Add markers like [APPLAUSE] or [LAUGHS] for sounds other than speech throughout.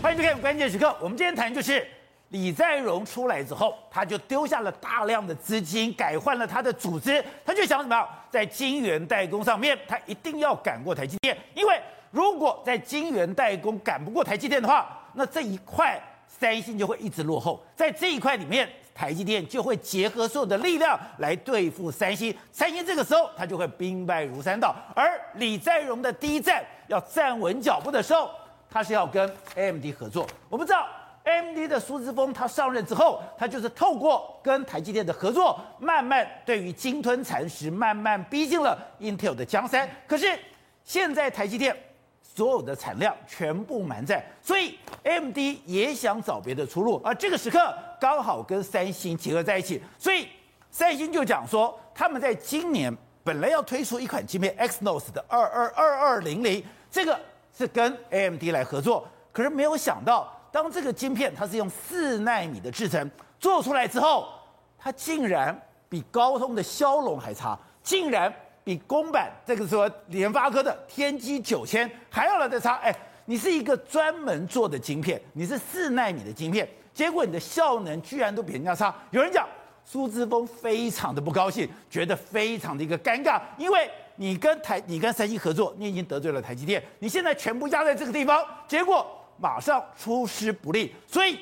欢迎收看关键时刻。我们今天谈就是李在镕出来之后，他就丢下了大量的资金，改换了他的组织，他就想怎么样，在晶圆代工上面，他一定要赶过台积电。因为如果在晶圆代工赶不过台积电的话，那这一块三星就会一直落后。在这一块里面，台积电就会结合所有的力量来对付三星。三星这个时候，他就会兵败如山倒。而李在镕的第一站要站稳脚步的时候，他是要跟 AMD 合作。我们知道 AMD 的苏姿丰，他上任之后，他就是透过跟台积电的合作，慢慢对于鲸吞蚕食，慢慢逼近了 Intel 的江山。可是现在台积电所有的产量全部满载，所以 AMD 也想找别的出路。而这个时刻刚好跟三星结合在一起，所以三星就讲说，他们在今年本来要推出一款芯片 Exynos 的二二二二零零，这个。是跟 AMD 来合作，可是没有想到，当这个晶片它是用四纳米的制程做出来之后，它竟然比高通的骁龙还差，竟然比公版这个说联发科的天玑九千还要来的差。哎，你是一个专门做的晶片，你是四纳米的晶片，结果你的效能居然都比人家差。有人讲苏之峰非常的不高兴，觉得非常的一个尴尬，因为。你跟台，你跟三星合作，你已经得罪了台积电，你现在全部压在这个地方，结果马上出师不利，所以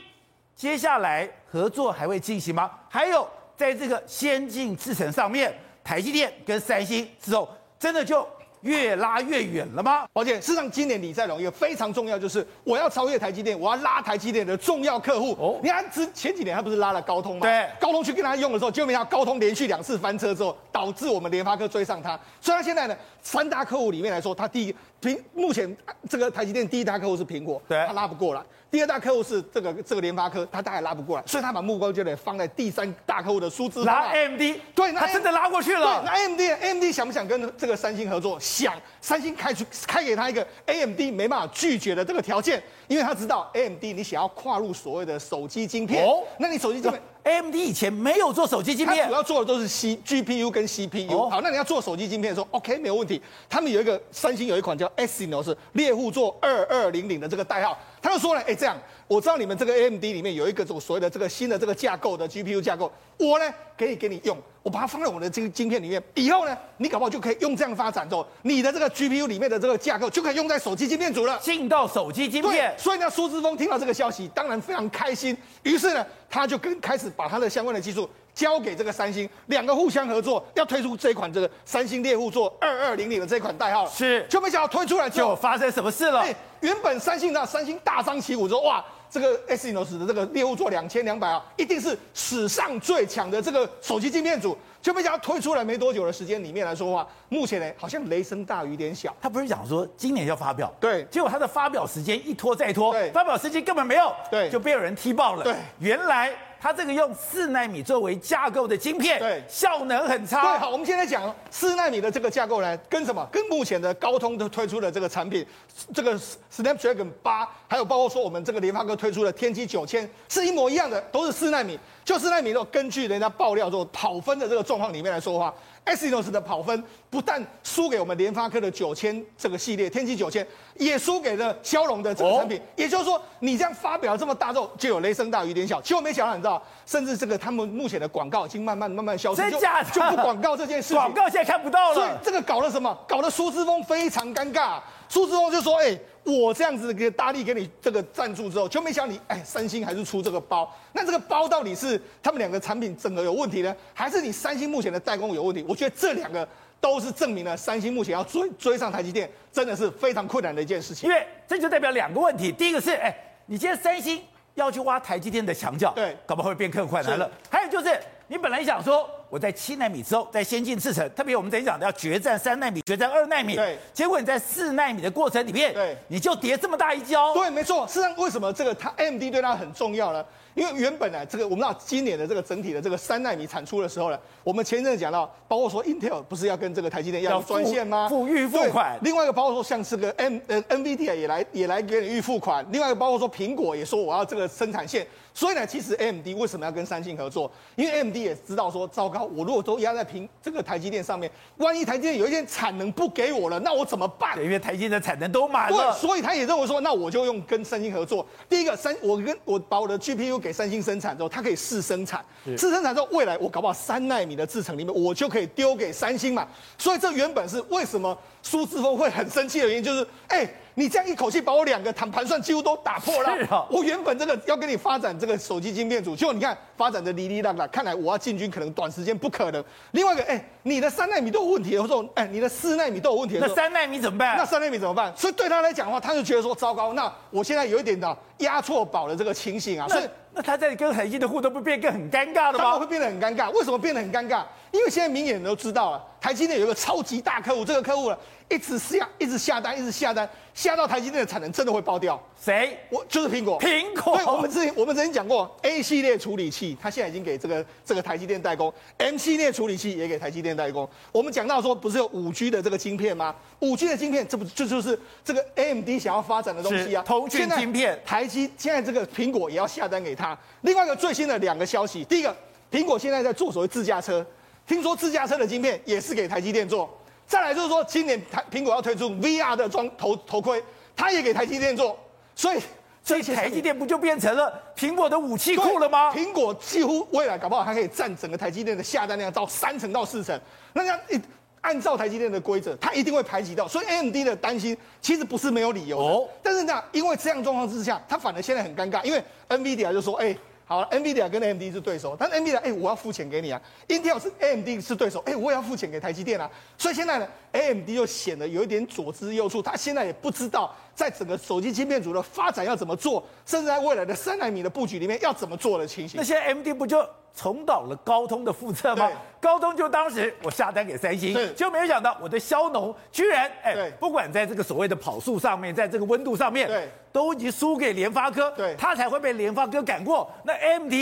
接下来合作还会进行吗？还有在这个先进制程上面，台积电跟三星之后，真的就。越拉越远了吗？抱歉，事实上今年李在龙一个非常重要，就是我要超越台积电，我要拉台积电的重要客户。哦，你看之前几年他不是拉了高通吗？对，高通去跟他用的时候，结果没想到高通连续两次翻车之后，导致我们联发科追上他。所以他现在呢，三大客户里面来说，他第一苹目前这个台积电第一大客户是苹果，对，他拉不过来。第二大客户是这个这个联发科，他大概拉不过来，所以他把目光就得放在第三大客户的苏姿丰。拉 AMD，对，他真的拉过去了。那 AMD，AMD 想不想跟这个三星合作？想，三星开出开给他一个 AMD 没办法拒绝的这个条件，因为他知道 AMD 你想要跨入所谓的手机晶片，哦，那你手机晶片。AMD 以前没有做手机晶片，它主要做的都是 C GPU 跟 CPU。Oh. 好，那你要做手机晶片的时候，OK，没有问题。他们有一个三星有一款叫 Exynos 是猎户座二二零零的这个代号。他就说了，哎，这样我知道你们这个 AMD 里面有一个这种所谓的这个新的这个架构的 GPU 架构，我呢可以给你用，我把它放在我的这个晶片里面，以后呢你搞不好就可以用这样发展之后，你的这个 GPU 里面的这个架构就可以用在手机晶片组了，进到手机晶片。所以呢，苏志峰听到这个消息，当然非常开心，于是呢，他就跟开始。把他的相关的技术交给这个三星，两个互相合作，要推出这一款这个三星猎户座二二零零的这款代号，是，就没想到推出来之后就发生什么事了？欸、原本三星的三星大张旗鼓说，哇，这个 Exynos 的这个猎户座两千两百啊，一定是史上最强的这个手机晶片组，就没想到推出来没多久的时间里面来说的话，目前呢好像雷声大雨点小。他不是讲说今年要发表，对，结果他的发表时间一拖再拖，对，发表时间根本没有，对，就被有人踢爆了，对，原来。它这个用四纳米作为架构的晶片，对，效能很差。对，好，我们现在讲四纳米的这个架构呢，跟什么？跟目前的高通的推出的这个产品，这个 Snapdragon 八，还有包括说我们这个联发科推出的天玑九千，是一模一样的，都是四纳米。就四纳米，根据人家爆料之后跑分的这个状况里面来说的话。Exynos 的跑分不但输给我们联发科的九千这个系列，天玑九千也输给了骁龙的这个产品。也就是说，你这样发表这么大之后，就有雷声大雨点小。结果没想到，你知道，甚至这个他们目前的广告已经慢慢慢慢消失，真假的就，就不广告这件事情。[LAUGHS] 广告现在看不到了。所以这个搞了什么？搞得苏之峰非常尴尬。苏之峰就说：“哎、欸，我这样子给大力给你这个赞助之后，就没想你哎，三星还是出这个包。那这个包到底是他们两个产品整合有问题呢，还是你三星目前的代工有问题？我觉得这两个都是证明了三星目前要追追上台积电，真的是非常困难的一件事情。因为这就代表两个问题：第一个是，哎，你今天三星要去挖台积电的墙角，对，搞不好会变更困难了。还有就是，你本来想说。”我在七纳米之后，在先进制程，特别我们等于讲的要决战三纳米、决战二纳米。对。结果你在四纳米的过程里面，对，你就叠这么大一跤。对，没错。事实上，为什么这个它 AMD 对它很重要呢？因为原本呢，这个我们知道今年的这个整体的这个三纳米产出的时候呢，我们前一阵讲到，包括说 Intel 不是要跟这个台积电要专线吗？付预付款。另外一个包括说像这个 M 呃 NVIDIA 也来也来给你预付款。另外一个包括说苹果也说我要这个生产线。所以呢，其实 AMD 为什么要跟三星合作？因为 AMD 也知道说，糟糕，我如果都压在平这个台积电上面，万一台积电有一天产能不给我了，那我怎么办？因为台积电的产能都满了。对，所以他也认为说，那我就用跟三星合作。第一个三，我跟我把我的 GPU 给三星生产之后，它可以试生产，试生产之后，未来我搞不好三纳米的制程里面，我就可以丢给三星嘛。所以这原本是为什么苏志峰会很生气的原因，就是哎。欸你这样一口气把我两个谈盘算几乎都打破了。我原本这个要跟你发展这个手机晶片组，结果你看发展的哩哩啦啦，看来我要进军可能短时间不可能。另外一个，哎，你的三纳米都有问题，或者说，哎，你的四纳米都有问题。那三纳米怎么办？那三纳米怎么办？所以对他来讲的话，他就觉得说糟糕，那我现在有一点的压错宝的这个情形啊。所以那他在跟海基的互动不变更很尴尬的吗？他会变得很尴尬。为什么变得很尴尬？因为现在明眼人都知道了，台积电有一个超级大客户，这个客户了。一直下，一直下单，一直下单，下到台积电的产能真的会爆掉。谁？我就是苹果。苹果。对，我们之前我们之前讲过，A 系列处理器，它现在已经给这个这个台积电代工；M 系列处理器也给台积电代工。我们讲到说，不是有五 G 的这个晶片吗？五 G 的晶片，这不这就是这个 AMD 想要发展的东西啊？通讯晶片。台积现在这个苹果也要下单给他。另外一个最新的两个消息，第一个，苹果现在在做所谓自驾车，听说自驾车的晶片也是给台积电做。再来就是说，今年台苹果要推出 VR 的装头头盔，它也给台积电做，所以这些台积电不就变成了苹果的武器库了吗？苹果几乎未来搞不好它可以占整个台积电的下单量到三成到四成，那这样一按照台积电的规则，它一定会排挤到，所以 AMD 的担心其实不是没有理由。哦，但是呢，因为这样状况之下，它反而现在很尴尬，因为 NVIDIA 就说，哎。好，NVIDIA 跟 AMD 是对手，但 NVIDIA 哎，我要付钱给你啊，Intel 是 AMD 是对手，哎，我也要付钱给台积电啊，所以现在呢，AMD 就显得有一点左支右绌，他现在也不知道在整个手机芯片组的发展要怎么做，甚至在未来的三纳米的布局里面要怎么做的情形。那现在 AMD 不就重蹈了高通的覆辙吗？高通就当时我下单给三星，就没有想到我的骁龙居然哎，不管在这个所谓的跑速上面，在这个温度上面，对。都已经输给联发科，对，他才会被联发科赶过。那 AMD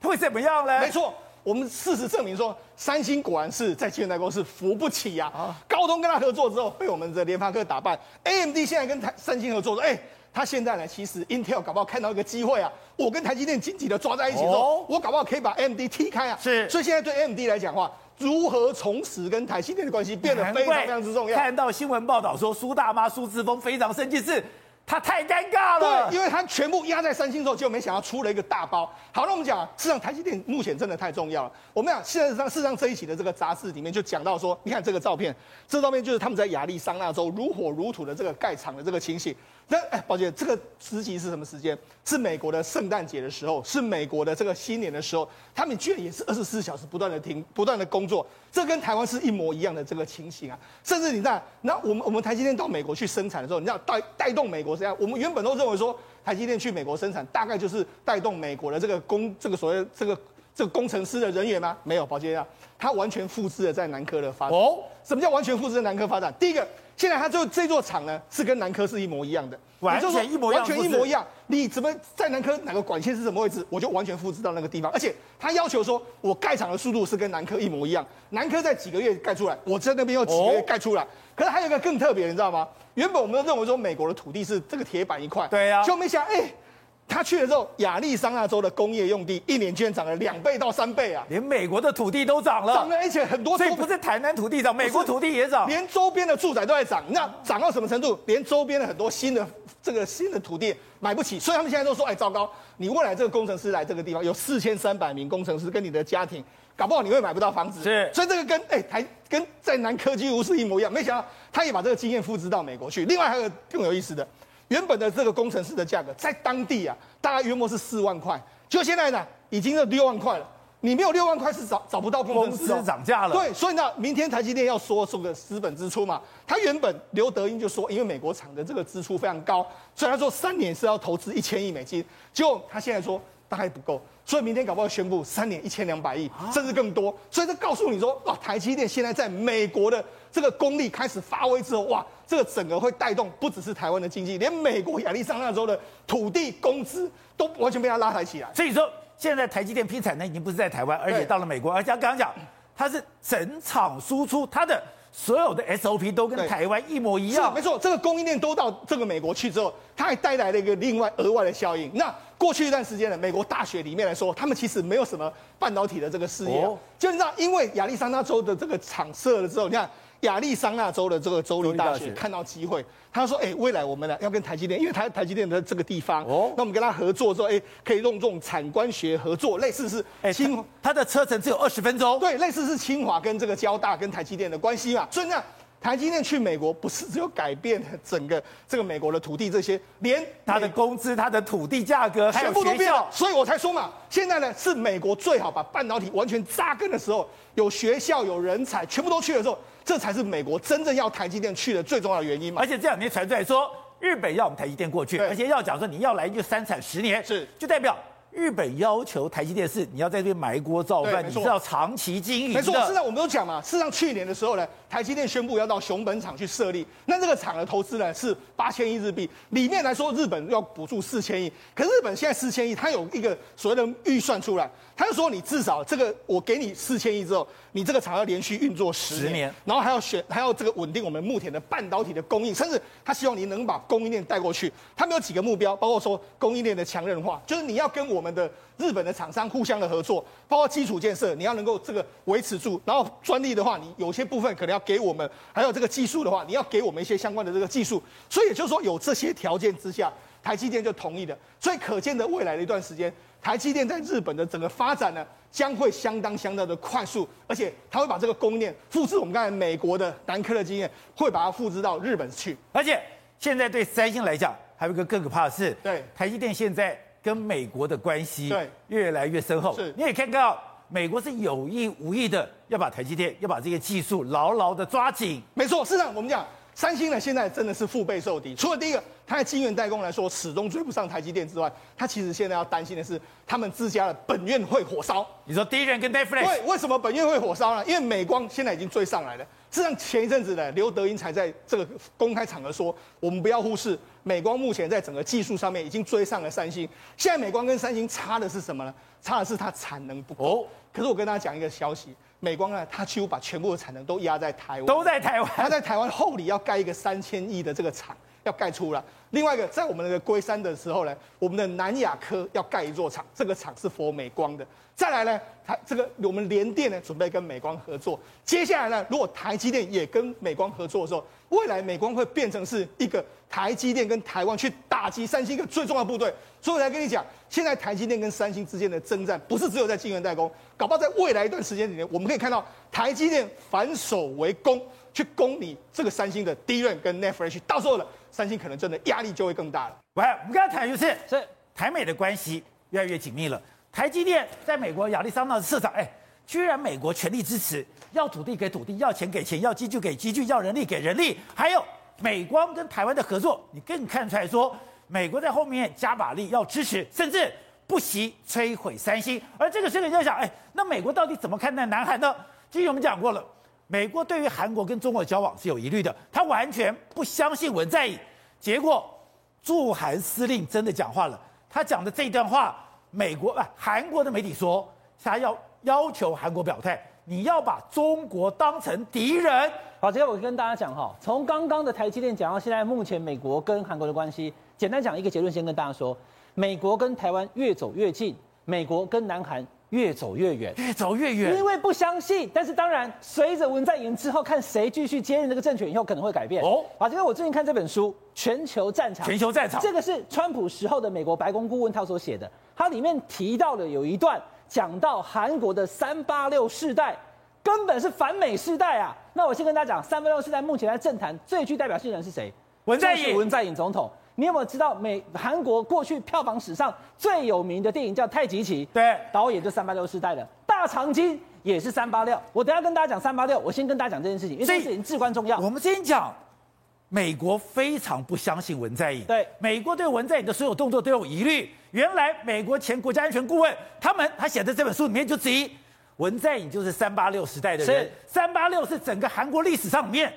会怎么样呢？没错，我们事实证明说，三星果然是在晶圆代工是扶不起呀、啊。啊、高通跟他合作之后，被我们的联发科打败。AMD 现在跟台三星合作说，哎，他现在呢，其实 Intel 搞不好看到一个机会啊，我跟台积电紧紧的抓在一起之后，哦、我搞不好可以把 AMD 踢开啊。是，所以现在对 AMD 来讲的话，如何重拾跟台积电的关系变得非常非常之重要。看到新闻报道说，苏大妈苏志峰非常生气是。他太尴尬了，对，因为他全部压在三星之后，结果没想到出了一个大包。好，那我们讲，事实上台积电目前真的太重要了。我们讲，事实上，事实上这一期的这个杂志里面就讲到说，你看这个照片，这个照片就是他们在亚利桑那州如火如荼的这个盖厂的这个情形。那哎，宝姐，这个时期是什么时间？是美国的圣诞节的时候，是美国的这个新年的时候，他们居然也是二十四小时不断的停，不断的工作，这跟台湾是一模一样的这个情形啊。甚至你看，那我们我们台积电到美国去生产的时候，你知道带带动美国这样，我们原本都认为说台积电去美国生产，大概就是带动美国的这个工这个所谓这个这个工程师的人员吗？没有，抱歉啊，他完全复制了在南科的发展。哦，什么叫完全复制在南科发展？第一个。现在他就这座厂呢，是跟南科是一模一样的，完全一模一样，完全一模一样。你怎么在南科哪个管线是什么位置，我就完全复制到那个地方。而且他要求说，我盖厂的速度是跟南科一模一样，南科在几个月盖出来，我在那边又几个月盖出来。可是还有一个更特别，你知道吗？原本我们都认为说美国的土地是这个铁板一块，对呀，就没想哎。他去了之后，亚利桑那州的工业用地一年居然涨了两倍到三倍啊！连美国的土地都涨了，涨了，而且很多。所以不是台南土地涨，美国土地也涨，连周边的住宅都在涨。那涨到什么程度？连周边的很多新的这个新的土地买不起，所以他们现在都说：哎，糟糕！你未来这个工程师来这个地方，有四千三百名工程师跟你的家庭，搞不好你会买不到房子。是，所以这个跟哎台跟在南科几乎是一模一样。没想到他也把这个经验复制到美国去。另外还有更有意思的。原本的这个工程师的价格在当地啊，大概约莫是四万块，就现在呢，已经是六万块了。你没有六万块是找找不到工程师，公司涨价了。对，所以呢，明天台积电要说这个资本支出嘛，他原本刘德英就说，因为美国厂的这个支出非常高，所以他说三年是要投资一千亿美金，结果他现在说大概不够，所以明天搞不好宣布三年一千两百亿，甚至更多。所以这告诉你说，哇，台积电现在在美国的这个功力开始发威之后，哇。这个整个会带动不只是台湾的经济，连美国亚利桑那州的土地工资都完全被它拉抬起来。所以说，现在台积电批产能已经不是在台湾，而且到了美国，而且刚刚讲，它是整厂输出，它的所有的 SOP 都跟台湾一模一样。没错，这个供应链都到这个美国去之后，它还带来了一个另外额外的效应。那过去一段时间呢，美国大学里面来说，他们其实没有什么半导体的这个事业，哦、就你知道，因为亚利桑那州的这个厂设了之后，你看。亚利桑那州的这个州立大学看到机会，他说：“哎，未来我们呢要跟台积电，因为台台积电的这个地方，哦，那我们跟他合作之后，哎，可以用这种产官学合作，类似是清，他，他的车程只有二十分钟，对，类似是清华跟这个交大跟台积电的关系嘛，所以呢。”台积电去美国不是只有改变整个这个美国的土地这些，连他的工资、他的土地价格全部都变了，所以我才说嘛，现在呢是美国最好把半导体完全扎根的时候，有学校、有人才，全部都去的时候，这才是美国真正要台积电去的最重要的原因嘛。而且这两天传出来说，日本要我们台积电过去，而且要讲说你要来就三产十年，是就代表。日本要求台积电是你要在这边埋锅造饭，你是要长期经营的。没错，事实上我们都讲嘛，事实上去年的时候呢，台积电宣布要到熊本厂去设立，那这个厂的投资呢是八千亿日币，里面来说日本要补助四千亿，可是日本现在四千亿，它有一个所谓的预算出来，他就说你至少这个我给你四千亿之后，你这个厂要连续运作十年，然后还要选还要这个稳定我们目前的半导体的供应，甚至他希望你能把供应链带过去，他们有几个目标，包括说供应链的强韧化，就是你要跟我们的日本的厂商互相的合作，包括基础建设，你要能够这个维持住，然后专利的话，你有些部分可能要给我们，还有这个技术的话，你要给我们一些相关的这个技术，所以也就是说有这些条件之下，台积电就同意的，所以可见的未来的一段时间。台积电在日本的整个发展呢，将会相当相当的快速，而且它会把这个供应链复制我们刚才美国的南科的经验，会把它复制到日本去。而且现在对三星来讲，还有一个更可怕的是，对台积电现在跟美国的关系对越来越深厚。是，你也看到美国是有意无意的要把台积电要把这个技术牢牢的抓紧。没错，是的我们讲。三星呢，现在真的是腹背受敌。除了第一个，它在晶圆代工来说始终追不上台积电之外，它其实现在要担心的是，他们自家的本院会火烧。你说第一人跟 NAND Flash？对，为什么本院会火烧呢？因为美光现在已经追上来了。事实上，前一阵子呢，刘德英才在这个公开场合说，我们不要忽视美光目前在整个技术上面已经追上了三星。现在美光跟三星差的是什么呢？差的是它产能不够。哦。可是我跟大家讲一个消息。美光呢，它几乎把全部的产能都压在台湾，都在台湾。它在台湾后里要盖一个三千亿的这个厂，要盖出来。另外一个，在我们那个龟山的时候呢，我们的南亚科要盖一座厂，这个厂是佛美光的。再来呢，台这个我们联电呢准备跟美光合作。接下来呢，如果台积电也跟美光合作的时候，未来美光会变成是一个台积电跟台湾去打击三星一个最重要的部队。所以我来跟你讲，现在台积电跟三星之间的征战，不是只有在晶圆代工，搞不好在未来一段时间里面，我们可以看到台积电反守为攻，去攻你这个三星的 DRAM 跟 NAND Flash，到时候呢，三星可能真的压力就会更大了。喂，我们刚才谈就是，是台美的关系越来越紧密了。台积电在美国亚利桑那的市场，哎，居然美国全力支持，要土地给土地，要钱给钱，要机具给机具，要人力给人力，还有美光跟台湾的合作，你更看出来说，美国在后面加把力要支持，甚至不惜摧毁三星。而这个时候你就想，哎，那美国到底怎么看待南韩呢？之前我们讲过了，美国对于韩国跟中国的交往是有疑虑的，他完全不相信文在寅。结果驻韩司令真的讲话了，他讲的这段话。美国啊，韩国的媒体说，他要要求韩国表态，你要把中国当成敌人。好，这个我跟大家讲哈，从刚刚的台积电讲到现在，目前美国跟韩国的关系，简单讲一个结论，先跟大家说，美国跟台湾越走越近，美国跟南韩越走越远，越走越远，因为不相信。但是当然，随着文在寅之后，看谁继续接任这个政权以后，可能会改变。哦，啊，因为我最近看这本书《全球战场》，全球战场，这个是川普时候的美国白宫顾问他所写的。它里面提到了有一段讲到韩国的三八六世代根本是反美世代啊。那我先跟大家讲，三八六世代目前在政坛最具代表性的人是谁？文在寅。文在寅总统。你有没有知道美韩国过去票房史上最有名的电影叫《太极旗》？对，导演就三八六世代的。大长今也是三八六。我等下跟大家讲三八六，我先跟大家讲这件事情，因为这件事情至关重要。我们先讲。美国非常不相信文在寅，对，美国对文在寅的所有动作都有疑虑。原来美国前国家安全顾问他们他写的这本书里面就质疑文在寅就是三八六时代的人，三八六是整个韩国历史上面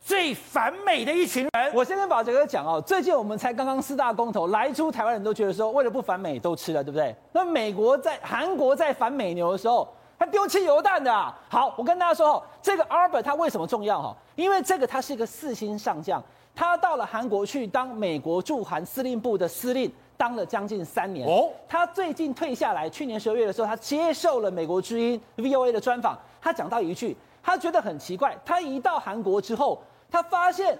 最反美的一群人。我先跟宝杰哥讲哦，最近我们才刚刚四大公投来出，台湾人都觉得说为了不反美都吃了，对不对？那美国在韩国在反美牛的时候。他丢汽油弹的啊。好，我跟大家说哦，这个 Albert 他为什么重要哈？因为这个他是一个四星上将，他到了韩国去当美国驻韩司令部的司令，当了将近三年。哦，他最近退下来，去年十二月的时候，他接受了美国之音 VOA 的专访，他讲到一句，他觉得很奇怪，他一到韩国之后，他发现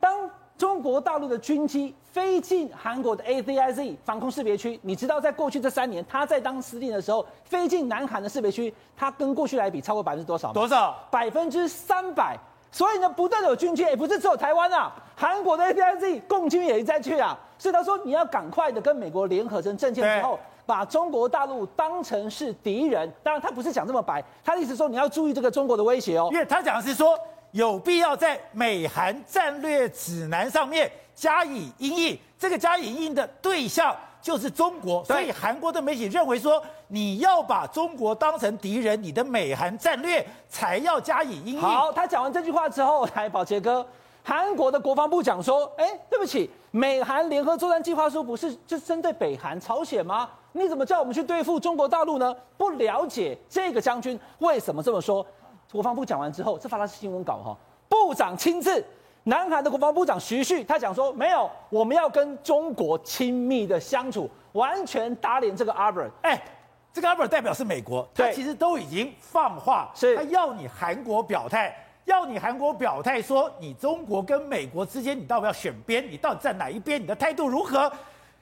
当。中国大陆的军机飞进韩国的 AZIZ 防空识别区，你知道，在过去这三年，他在当司令的时候，飞进南韩的识别区，他跟过去来比超过百分之多少？多少？百分之三百。所以呢，不断的有军机，也不是只有台湾啊，韩国的 AZIZ 共军也在去啊。所以他说，你要赶快的跟美国联合成阵线之后，把中国大陆当成是敌人。当然，他不是讲这么白，他的意思说你要注意这个中国的威胁哦，因为他讲的是说。有必要在美韩战略指南上面加以因应，这个加以因应的对象就是中国，所以韩国的媒体认为说，你要把中国当成敌人，你的美韩战略才要加以因应。好，他讲完这句话之后，来宝杰哥，韩国的国防部讲说，哎，对不起，美韩联合作战计划书不是就针对北韩、朝鲜吗？你怎么叫我们去对付中国大陆呢？不了解这个将军为什么这么说？国防部讲完之后，这发的是新闻稿哈。部长亲自，南韩的国防部长徐旭，他讲说没有，我们要跟中国亲密的相处，完全打脸这个 Albert。哎，这个 Albert 代表是美国，他其实都已经放话，是他要你韩国表态，要你韩国表态说，你中国跟美国之间，你到底要选边，你到底站哪一边，你的态度如何？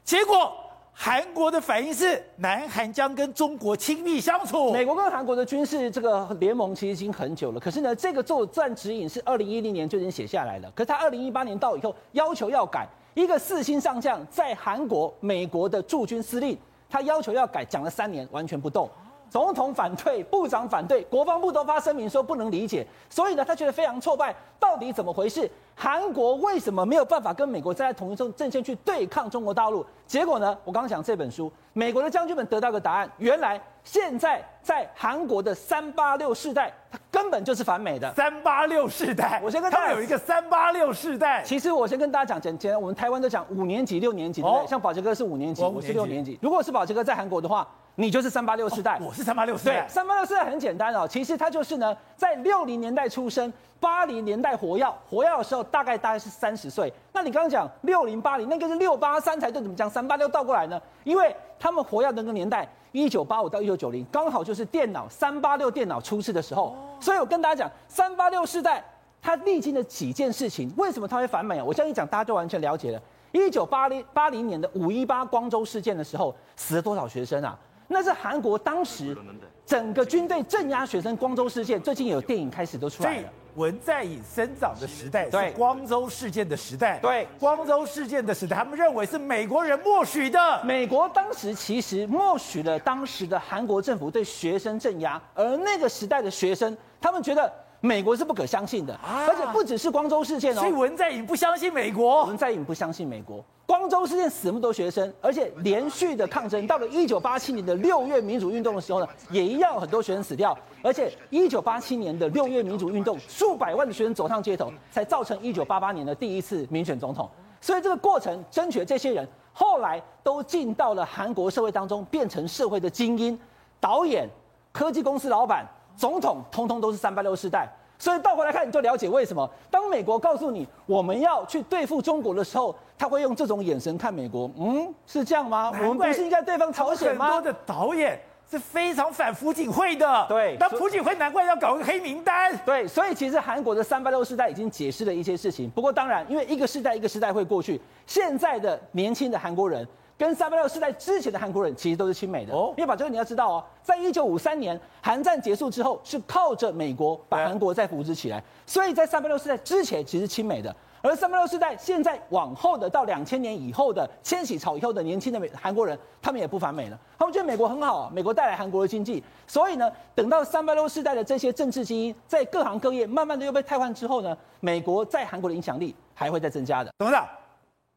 结果。韩国的反应是，南韩将跟中国亲密相处。美国跟韩国的军事这个联盟其实已经很久了，可是呢，这个作战指引是二零一零年就已经写下来了。可是他二零一八年到以后要求要改，一个四星上将在韩国、美国的驻军司令，他要求要改，讲了三年完全不动。总统反对，部长反对，国防部都发声明说不能理解，所以呢，他觉得非常挫败。到底怎么回事？韩国为什么没有办法跟美国站在同一阵阵线去对抗中国大陆？结果呢？我刚刚讲这本书，美国的将军们得到个答案：原来现在在韩国的三八六世代，他根本就是反美的。三八六世代，我先跟大家有一个三八六世代。其实我先跟大家讲，简简单，我们台湾都讲五年级、六年级，对不对？像宝杰哥是五年级，我是六年级。如果是宝杰哥在韩国的话。你就是三八六世代，我是三八六世代。对，三八六世代很简单哦，其实它就是呢，在六零年代出生，八零年代活跃，活跃的时候大概大概是三十岁。那你刚刚讲六零八零，那个是六八三才对，怎么讲三八六倒过来呢？因为他们活跃的那个年代，一九八五到一九九零，刚好就是电脑三八六电脑出世的时候。所以我跟大家讲，三八六世代它历经了几件事情，为什么它会反美啊？我这样一讲，大家就完全了解了。一九八零八零年的五一八光州事件的时候，死了多少学生啊？那是韩国当时整个军队镇压学生光州事件，最近有电影开始都出来了。文在寅生长的时代是光州事件的时代，对，光州事件的时代，他们认为是美国人默许的。美国当时其实默许了当时的韩国政府对学生镇压，而那个时代的学生，他们觉得。美国是不可相信的，而且不只是光州事件哦。所以文在寅不相信美国，文在寅不相信美国。光州事件死那么多学生，而且连续的抗争，到了一九八七年的六月民主运动的时候呢，也一样有很多学生死掉。而且一九八七年的六月民主运动，数百万的学生走上街头，才造成一九八八年的第一次民选总统。所以这个过程，争取的这些人后来都进到了韩国社会当中，变成社会的精英、导演、科技公司老板。总统通通都是三八六世代，所以倒回来看，你就了解为什么当美国告诉你我们要去对付中国的时候，他会用这种眼神看美国。嗯，是这样吗？我们不是应该对方朝鲜吗？很多的导演是非常反朴槿惠的。对，那朴槿惠难怪要搞个黑名单。对，所以其实韩国的三八六世代已经解释了一些事情。不过当然，因为一个世代一个世代会过去，现在的年轻的韩国人。跟三八六世代之前的韩国人其实都是亲美的哦，因为把这个你要知道哦，在一九五三年韩战结束之后，是靠着美国把韩国再扶植起来，所以在三八六世代之前其实亲美的，而三八六世代现在往后的到两千年以后的千禧潮以后的年轻的美韩国人，他们也不反美了，他们觉得美国很好，美国带来韩国的经济，所以呢，等到三八六世代的这些政治精英在各行各业慢慢的又被汰换之后呢，美国在韩国的影响力还会再增加的。董事长，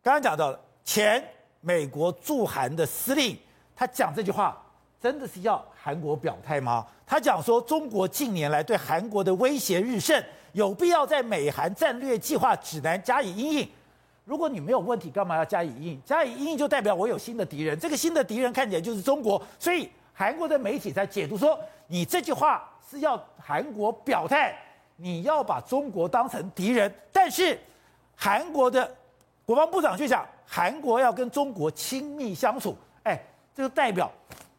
刚刚讲到了钱。美国驻韩的司令，他讲这句话，真的是要韩国表态吗？他讲说，中国近年来对韩国的威胁日甚，有必要在美韩战略计划指南加以因应。如果你没有问题，干嘛要加以因应？加以因应就代表我有新的敌人，这个新的敌人看起来就是中国，所以韩国的媒体在解读说，你这句话是要韩国表态，你要把中国当成敌人。但是韩国的国防部长却讲，韩国要跟中国亲密相处。哎，这就代表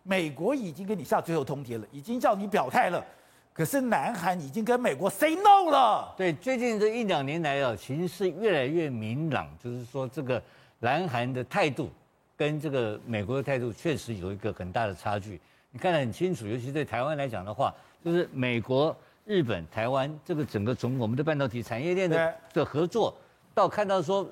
美国已经跟你下最后通牒了，已经叫你表态了。可是南韩已经跟美国 say no 了。对，最近这一两年来啊，形势越来越明朗，就是说这个南韩的态度跟这个美国的态度确实有一个很大的差距。你看得很清楚，尤其对台湾来讲的话，就是美国、日本、台湾这个整个从我们的半导体产业链的的合作，到看到说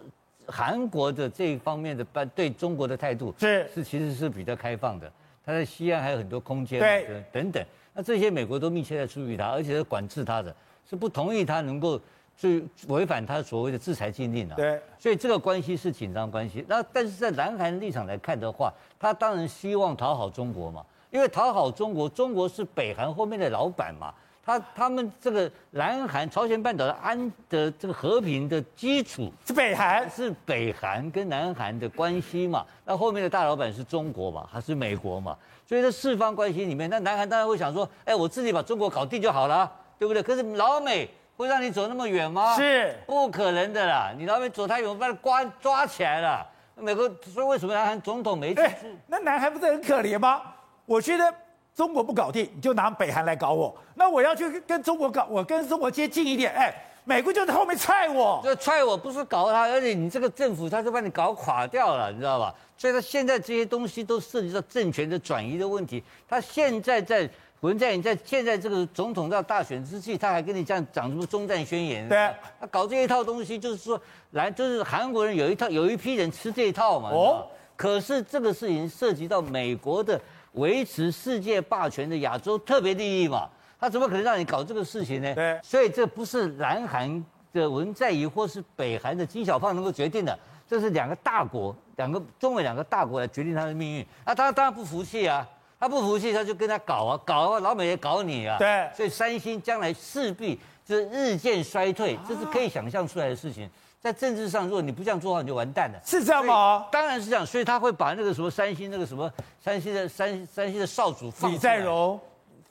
韩国的这一方面的办对中国的态度是是其实是比较开放的，他在西安还有很多空间，对，等等。那这些美国都密切在注意他，而且是管制他的，是不同意他能够去违反他所谓的制裁禁令的。对，所以这个关系是紧张关系。那但是在南韩立场来看的话，他当然希望讨好中国嘛，因为讨好中国，中国是北韩后面的老板嘛，他他们这个南韩朝鲜半岛的安的这个和平的基础是北韩，是北韩跟南韩的关系嘛，那后面的大老板是中国嘛，还是美国嘛？所以，在四方关系里面，那南韩当然会想说：“哎，我自己把中国搞定就好了，对不对？”可是老美会让你走那么远吗？是不可能的啦！你老美走太远，把他抓抓起来了。美国说：“为什么南韩总统没去？”那南韩不是很可怜吗？我觉得中国不搞定，你就拿北韩来搞我。那我要去跟中国搞，我跟中国接近一点。哎，美国就在后面踹我，就踹我不是搞他，而且你这个政府他是把你搞垮掉了，你知道吧？所以，他现在这些东西都涉及到政权的转移的问题。他现在在文在寅在现在这个总统到大选之际，他还跟你这样讲什么中战宣言？对，他搞这一套东西，就是说，来，就是韩国人有一套，有一批人吃这一套嘛。哦。可是这个事情涉及到美国的维持世界霸权的亚洲特别利益嘛，他怎么可能让你搞这个事情呢？对。所以这不是南韩的文在寅或是北韩的金小胖能够决定的。这是两个大国，两个中美两个大国来决定他的命运。那他当然不服气啊，他不服气，他就跟他搞啊，搞啊，老美也搞你啊。对，所以三星将来势必就是日渐衰退，这是可以想象出来的事情。在政治上，如果你不这样做的话，你就完蛋了。是这样吗？当然是这样。所以他会把那个什么三星那个什么三星的三三星的少主放李在镕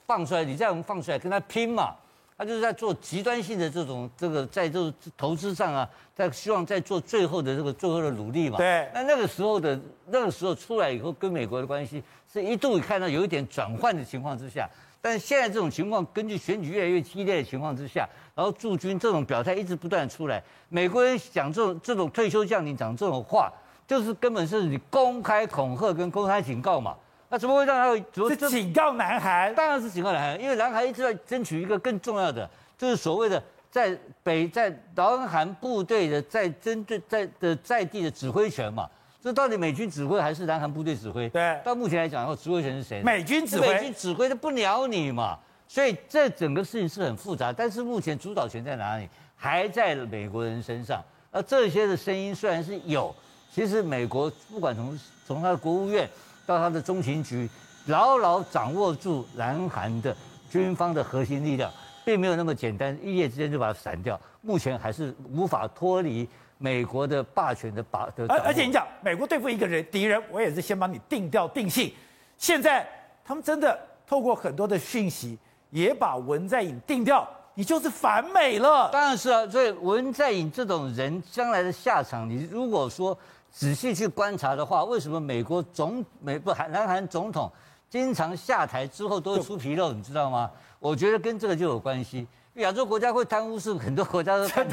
放出来，李在镕放出来跟他拼嘛。他就是在做极端性的这种这个在这投资上啊，在希望在做最后的这个最后的努力嘛。对。那那个时候的那个时候出来以后，跟美国的关系是一度看到有一点转换的情况之下，但是现在这种情况，根据选举越来越激烈的情况之下，然后驻军这种表态一直不断出来，美国人讲这种这种退休将领讲这种话，就是根本是你公开恐吓跟公开警告嘛。那怎么会让他？是警告南韩，当然是警告南韩，因为南韩一直在争取一个更重要的，就是所谓的在北在南韩部队的在针对在的在地的指挥权嘛。这到底美军指挥还是南韩部队指挥？对，到目前来讲，然后指挥权是谁？美军指挥，美军指挥的不鸟你嘛。所以这整个事情是很复杂，但是目前主导权在哪里？还在美国人身上。而这些的声音虽然是有，其实美国不管从从他的国务院。到他的中情局，牢牢掌握住南韩的军方的核心力量，并没有那么简单，一夜之间就把它散掉。目前还是无法脱离美国的霸权的把的。而而且你讲，美国对付一个人敌人，我也是先帮你定调定性。现在他们真的透过很多的讯息，也把文在寅定调，你就是反美了。当然是啊，所以文在寅这种人将来的下场，你如果说。仔细去观察的话，为什么美国总美不韩南韩总统经常下台之后都会出纰漏，你知道吗？我觉得跟这个就有关系。亚洲国家会贪污是很多国家都贪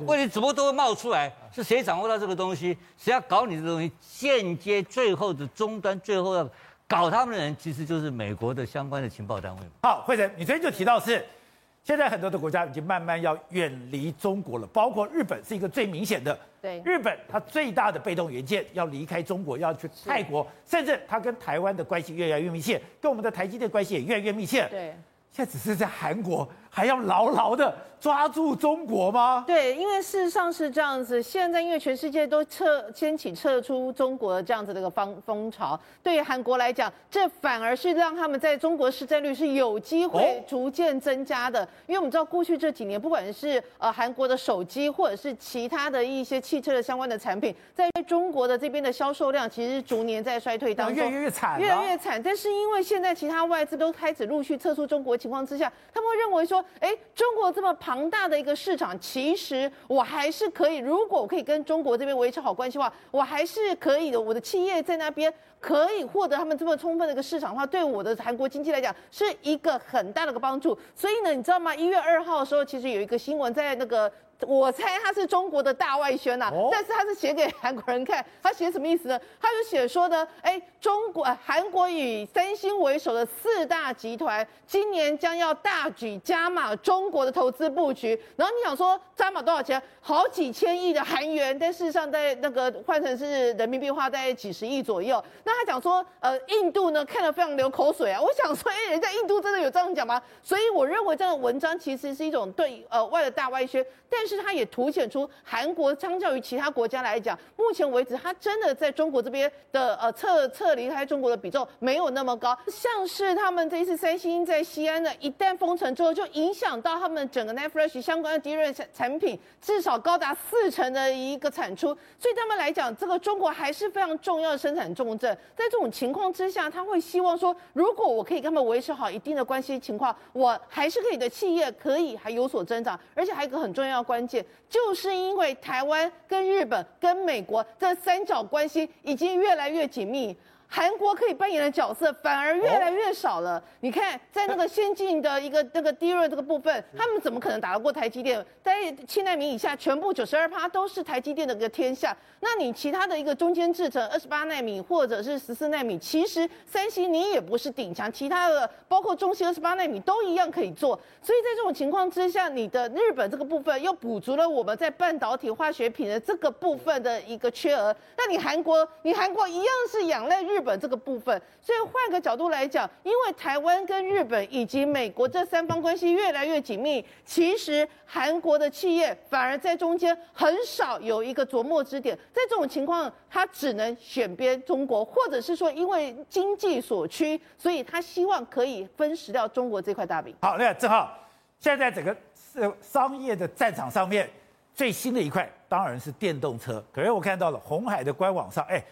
污，问题怎么都会冒出来？是谁掌握到这个东西？谁要搞你的东西？间接最后的终端，最后要搞他们的人，其实就是美国的相关的情报单位。好，惠城，你昨天就提到是。现在很多的国家已经慢慢要远离中国了，包括日本是一个最明显的。对，日本它最大的被动元件要离开中国，要去泰国，甚至它跟台湾的关系越来越密切，跟我们的台积电关系也越来越密切。对，现在只是在韩国，还要牢牢的抓住中国吗？对，因为事实上是这样子。现在因为全世界都撤掀起撤出中国的这样子的一个风风潮，对于韩国来讲，这反而是让他们在中国市占率是有机会逐渐增加的。哦、因为我们知道过去这几年，不管是呃韩国的手机或者是其他的一些汽车的相关的产品，在中国的这边的销售量其实是逐年在衰退当中，越来越惨、啊，越来越惨。但是因为现在其他外资都开始陆续撤出中国情况之下，他们会认为说，哎，中国这么庞大的一个市场，其实我还是可以，如果我可以跟中国这边维持好关系的话，我还是可以的。我的企业在那边可以获得他们这么充分的一个市场的话，对我的韩国经济来讲是一个很大的一个帮助。所以呢，你知道吗？一月二号的时候，其实有一个新闻在那个。我猜他是中国的大外宣呐、啊，但是他是写给韩国人看。他写什么意思呢？他就写说呢，哎，中国、韩国以三星为首的四大集团今年将要大举加码中国的投资布局。然后你想说加码多少钱？好几千亿的韩元，但事实上在那个换成是人民币话，大概几十亿左右。那他讲说，呃，印度呢看了非常流口水啊。我想说，哎，人家印度真的有这样讲吗？所以我认为这个文章其实是一种对呃外的大外宣，但。是它也凸显出韩国相较于其他国家来讲，目前为止它真的在中国这边的呃撤撤离开中国的比重没有那么高。像是他们这一次三星在西安呢，一旦封城之后，就影响到他们整个 NAND Flash 相关的 d r 产产品，至少高达四成的一个产出。所以他们来讲，这个中国还是非常重要的生产重镇。在这种情况之下，他会希望说，如果我可以跟他们维持好一定的关系情况，我还是可以的企业可以还有所增长，而且还有一个很重要的关。关键就是因为台湾跟日本跟美国这三角关系已经越来越紧密。韩国可以扮演的角色反而越来越少了。你看，在那个先进的一个那个 DRAM 这个部分，他们怎么可能打得过台积电？在七纳米以下，全部九十二趴都是台积电的一个天下。那你其他的一个中间制程，二十八纳米或者是十四纳米，其实三星你也不是顶强，其他的包括中芯二十八纳米都一样可以做。所以在这种情况之下，你的日本这个部分又补足了我们在半导体化学品的这个部分的一个缺额。那你韩国，你韩国一样是仰赖日。日本这个部分，所以换个角度来讲，因为台湾跟日本以及美国这三方关系越来越紧密，其实韩国的企业反而在中间很少有一个着墨之点。在这种情况，他只能选边中国，或者是说因为经济所趋，所以他希望可以分食掉中国这块大饼。好，那正好现在整个是商业的战场上面最新的一块当然是电动车。可是我看到了红海的官网上，哎。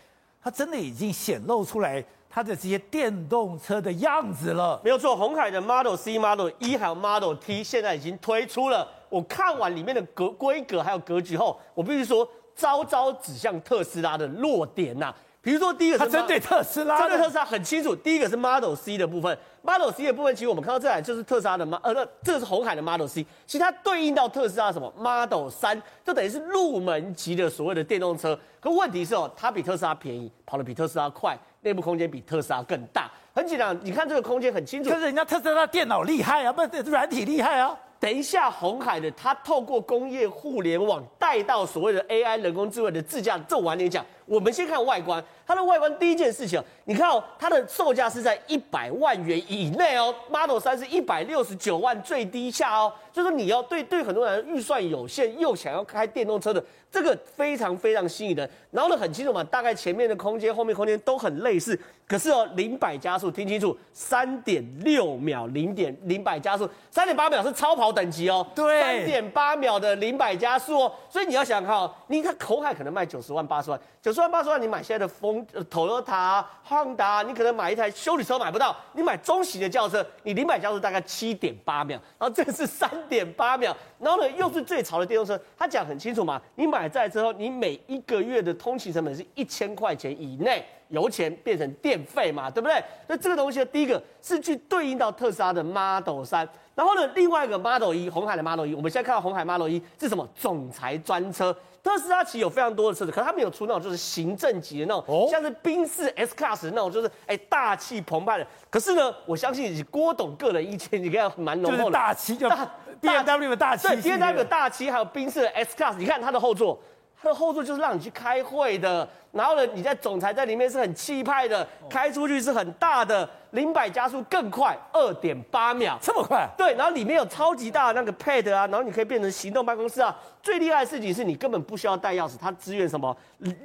它真的已经显露出来它的这些电动车的样子了。没有错，鸿海的 Model C、Model E 还有 Model T 现在已经推出了。我看完里面的格规格还有格局后，我必须说，招招指向特斯拉的弱点呐、啊。比如说第一个是，它针对特斯拉，针对特斯拉很清楚。第一个是 Model C 的部分。Model C 的部分，其实我们看到这台就是特斯拉的 Model，呃，这个是红海的 Model C，其实它对应到特斯拉什么 Model 3，就等于是入门级的所谓的电动车。可问题是哦，它比特斯拉便宜，跑得比特斯拉快，内部空间比特斯拉更大。很简单，你看这个空间很清楚。可是人家特斯拉电脑厉害啊，不是软体厉害啊。等一下，红海的它透过工业互联网带到所谓的 AI 人工智慧的自驾，这我晚点讲。我们先看外观，它的外观第一件事情，你看哦，它的售价是在一百万元以内哦，Model 3是一百六十九万最低价哦，就是你要对对很多人预算有限又想要开电动车的，这个非常非常吸引人。然后呢，很清楚嘛，大概前面的空间、后面空间都很类似，可是哦，零百加速听清楚，三点六秒零点零百加速，三点八秒是超跑等级哦，对，三点八秒的零百加速哦，所以你要想看哦，你看口海可能卖九十万八十万，九十万八十万，你买现在的风、呃、Toyota、Honda，你可能买一台修理车买不到，你买中型的轿车，你零百加速大概七点八秒，然后这个是三点八秒，然后呢又是最潮的电动车，他讲很清楚嘛，你买在之后，你每一个月的通勤成本是一千块钱以内，油钱变成电费嘛，对不对？那这个东西的第一个是去对应到特斯拉的 Model 3，然后呢另外一个 Model 一，红海的 Model 一我们现在看到红海 Model 一是什么？总裁专车。特斯拉其实有非常多的车子，可是它没有出那种就是行政级的那种，哦、像是宾士 S Class 那种，就是哎大气澎湃的。可是呢，我相信以郭董个人意见，你看蛮浓厚的。大气就 B M W 的大气，对 B M W 的大气，还有宾士的 S Class，你看它的后座，它的后座就是让你去开会的。然后呢，你在总裁在里面是很气派的，开出去是很大的，零百加速更快，二点八秒，这么快？对，然后里面有超级大的那个 pad 啊，然后你可以变成行动办公室啊。最厉害的事情是你根本不需要带钥匙，它支援什么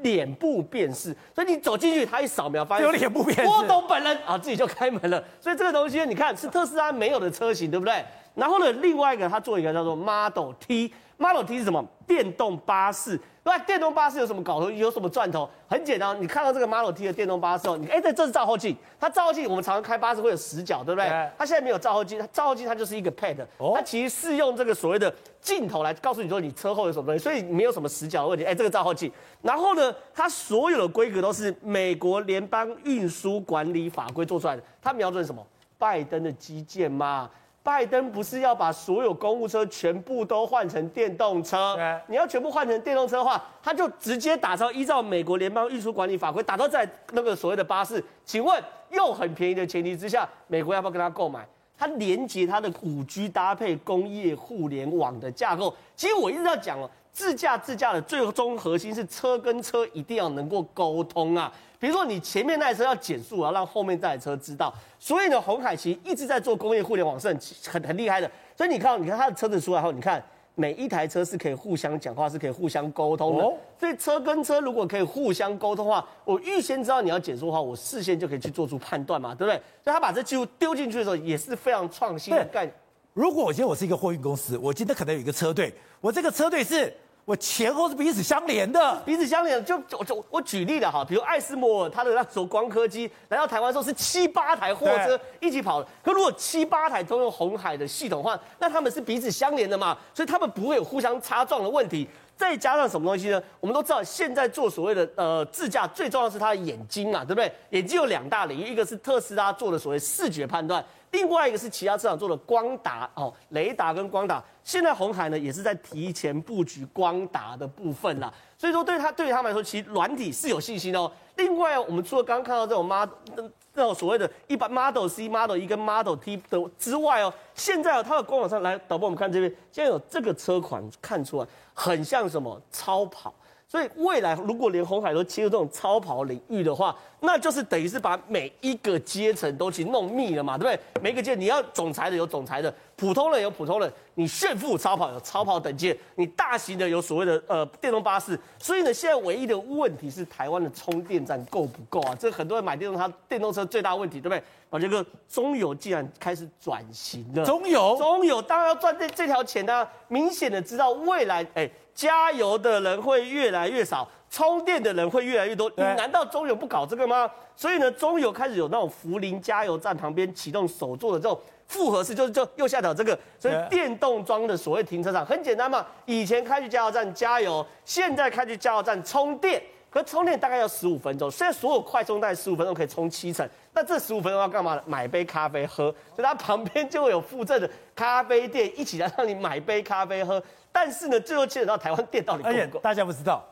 脸部辨识，所以你走进去，它一扫描发现 [LAUGHS] 有脸部辨识，郭董本人啊，自己就开门了。所以这个东西你看是特斯拉没有的车型，对不对？然后呢，另外一个它做一个叫做 Model T，Model T 是什么？电动巴士。那电动巴士有什么搞头？有什么赚头？很简单，你看到这个 Model T 的电动巴士哦，你哎，这这是照后镜。它照后镜，我们常常开巴士会有死角，对不对？它现在没有照后镜，它照后镜它就是一个 pad，它其实是用这个所谓的镜头来告诉你说你车后有什么东西，所以没有什么死角的问题。哎，这个照后镜。然后呢，它所有的规格都是美国联邦运输管理法规做出来的。它瞄准什么？拜登的基建嘛。拜登不是要把所有公务车全部都换成电动车？你要全部换成电动车的话，他就直接打造依照美国联邦运输管理法规打造在那个所谓的巴士。请问，又很便宜的前提之下，美国要不要跟他购买？它连接它的五 G 搭配工业互联网的架构。其实我一直要讲哦，自驾自驾的最终核心是车跟车一定要能够沟通啊。比如说你前面那台车要减速啊，让后面这台车知道。所以呢，鸿海其实一直在做工业互联网，是很很很厉害的。所以你看，你看它的车子出来后，你看每一台车是可以互相讲话，是可以互相沟通的。所以车跟车如果可以互相沟通的话，我预先知道你要减速的话，我事先就可以去做出判断嘛，对不对？所以他把这技术丢进去的时候，也是非常创新的概念。如果我今天我是一个货运公司，我今天可能有一个车队，我这个车队是。我前后是彼此相连的，彼此相连。就就就我举例了哈，比如艾斯摩尔，他的那时候光刻机来到台湾的时候是七八台货车一起跑的。可如果七八台都用红海的系统的话，那他们是彼此相连的嘛，所以他们不会有互相擦撞的问题。再加上什么东西呢？我们都知道，现在做所谓的呃自驾，最重要的是它的眼睛嘛，对不对？眼睛有两大领域，一个是特斯拉做的所谓视觉判断。另外一个是其他车厂做的光达哦，雷达跟光达，现在红海呢也是在提前布局光达的部分啦。所以说对他对于他们来说，其实软体是有信心的哦。另外，我们除了刚刚看到这种 Model 这种所谓的一般 Model C、Model E 跟 Model T 的之外哦，现在哦它的官网上来导播，我们看这边，现在有这个车款看出来很像什么超跑。所以未来如果连红海都切入这种超跑领域的话，那就是等于是把每一个阶层都去弄密了嘛，对不对？每个阶你要总裁的有总裁的，普通人有普通人，你炫富超跑有超跑等级，你大型的有所谓的呃电动巴士。所以呢，现在唯一的问题是台湾的充电站够不够啊？这很多人买电动车，电动车最大问题，对不对？宝杰哥中油竟然开始转型了，中油，中油当然要赚这这条钱呢、啊，明显的知道未来哎。加油的人会越来越少，充电的人会越来越多。你难道中油不搞这个吗？所以呢，中油开始有那种福林加油站旁边启动手做的这种复合式，就是就右下角这个。所以电动装的所谓停车场很简单嘛，以前开去加油站加油，现在开去加油站充电。可充电大概要十五分钟，虽然所有快充大概十五分钟可以充七成，那这十五分钟要干嘛呢？买杯咖啡喝，所以它旁边就会有附赠的咖啡店，一起来让你买杯咖啡喝。但是呢，最后牵扯到台湾电到底够不够？大家不知道。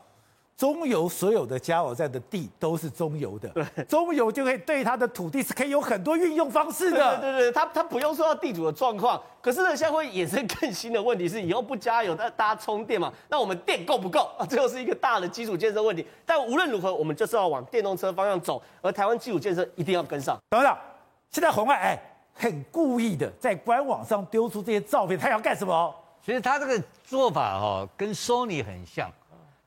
中油所有的加油站的地都是中油的，对，中油就可以对它的土地是可以有很多运用方式的，对对对，它它不用受到地主的状况，可是呢，现在会衍生更新的问题是，以后不加油，但大家充电嘛，那我们电够不够啊？这又是一个大的基础建设问题。但无论如何，我们就是要往电动车方向走，而台湾基础建设一定要跟上。董事长，现在红外哎，很故意的在官网上丢出这些照片，他要干什么？其实他这个做法哈，跟 Sony 很像。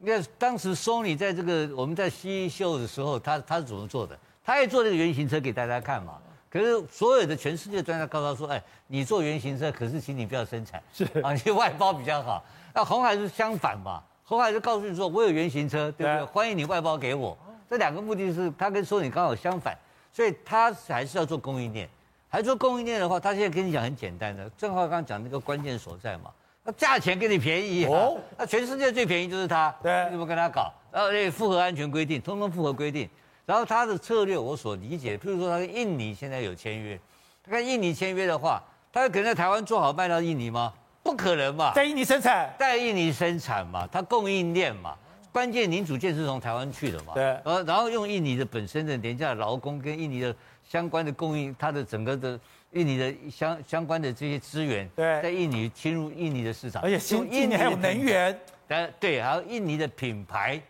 你看，当时 Sony 在这个我们在 CE 秀的时候，他他是怎么做的？他也做这个原型车给大家看嘛。可是所有的全世界专家告诉他说：“哎，你做原型车，可是请你不要生产，是啊，你外包比较好。”那红海是相反嘛？红海就告诉你说：“我有原型车，对不对？对欢迎你外包给我。”这两个目的是他跟 Sony 刚好相反，所以他还是要做供应链。还做供应链的话，他现在跟你讲很简单的，正好刚刚讲那个关键所在嘛。那价钱给你便宜哦，那全世界最便宜就是他，对，你怎么跟他搞？然后那符合安全规定，通通符合规定。然后他的策略，我所理解，譬如说他跟印尼现在有签约，他跟印尼签约的话，他可能在台湾做好卖到印尼吗？不可能嘛，在印尼生产，在印尼生产嘛，它供应链嘛，关键零组件是从台湾去的嘛，对，然后然后用印尼的本身的廉价劳工跟印尼的相关的供应，它的整个的。印尼的相相关的这些资源，对，在印尼侵入印尼的市场，而且新印尼还有能源，对，还有印尼的品牌，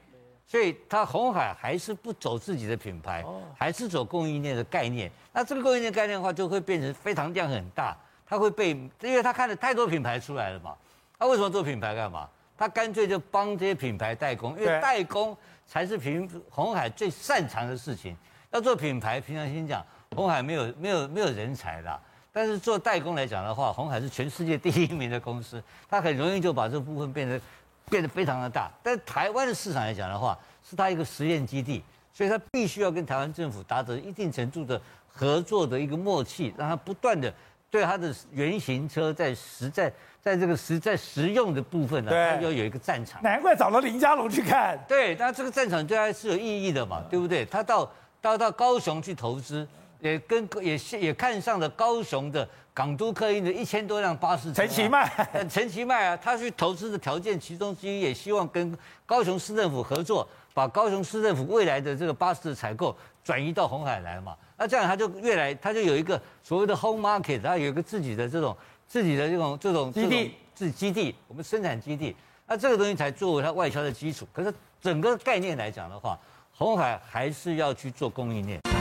所以它红海还是不走自己的品牌，还是走供应链的概念。那这个供应链概念的话，就会变成非常量很大，它会被，因为它看了太多品牌出来了嘛。他为什么做品牌干嘛？他干脆就帮这些品牌代工，因为代工才是平红海最擅长的事情。要做品牌，平常心讲，鸿海没有没有没有人才的。但是做代工来讲的话，鸿海是全世界第一名的公司，[LAUGHS] 它很容易就把这部分变得变得非常的大。但是台湾的市场来讲的话，是它一个实验基地，所以它必须要跟台湾政府达成一定程度的合作的一个默契，让它不断的对它的原型车在实在在这个实在实用的部分呢，它要有一个战场。难怪找了林家龙去看。对，那这个战场对它是有意义的嘛，对不对？他到到到高雄去投资。也跟也也看上了高雄的港都客运的一千多辆巴士，陈其迈，陈其迈啊，他去投资的条件其中之一，也希望跟高雄市政府合作，把高雄市政府未来的这个巴士的采购转移到红海来嘛。那这样他就越来，他就有一个所谓的 home market，他有一个自己的这种自己的这种这种基地，自己基地，我们生产基地。那这个东西才作为它外销的基础。可是整个概念来讲的话，红海还是要去做供应链。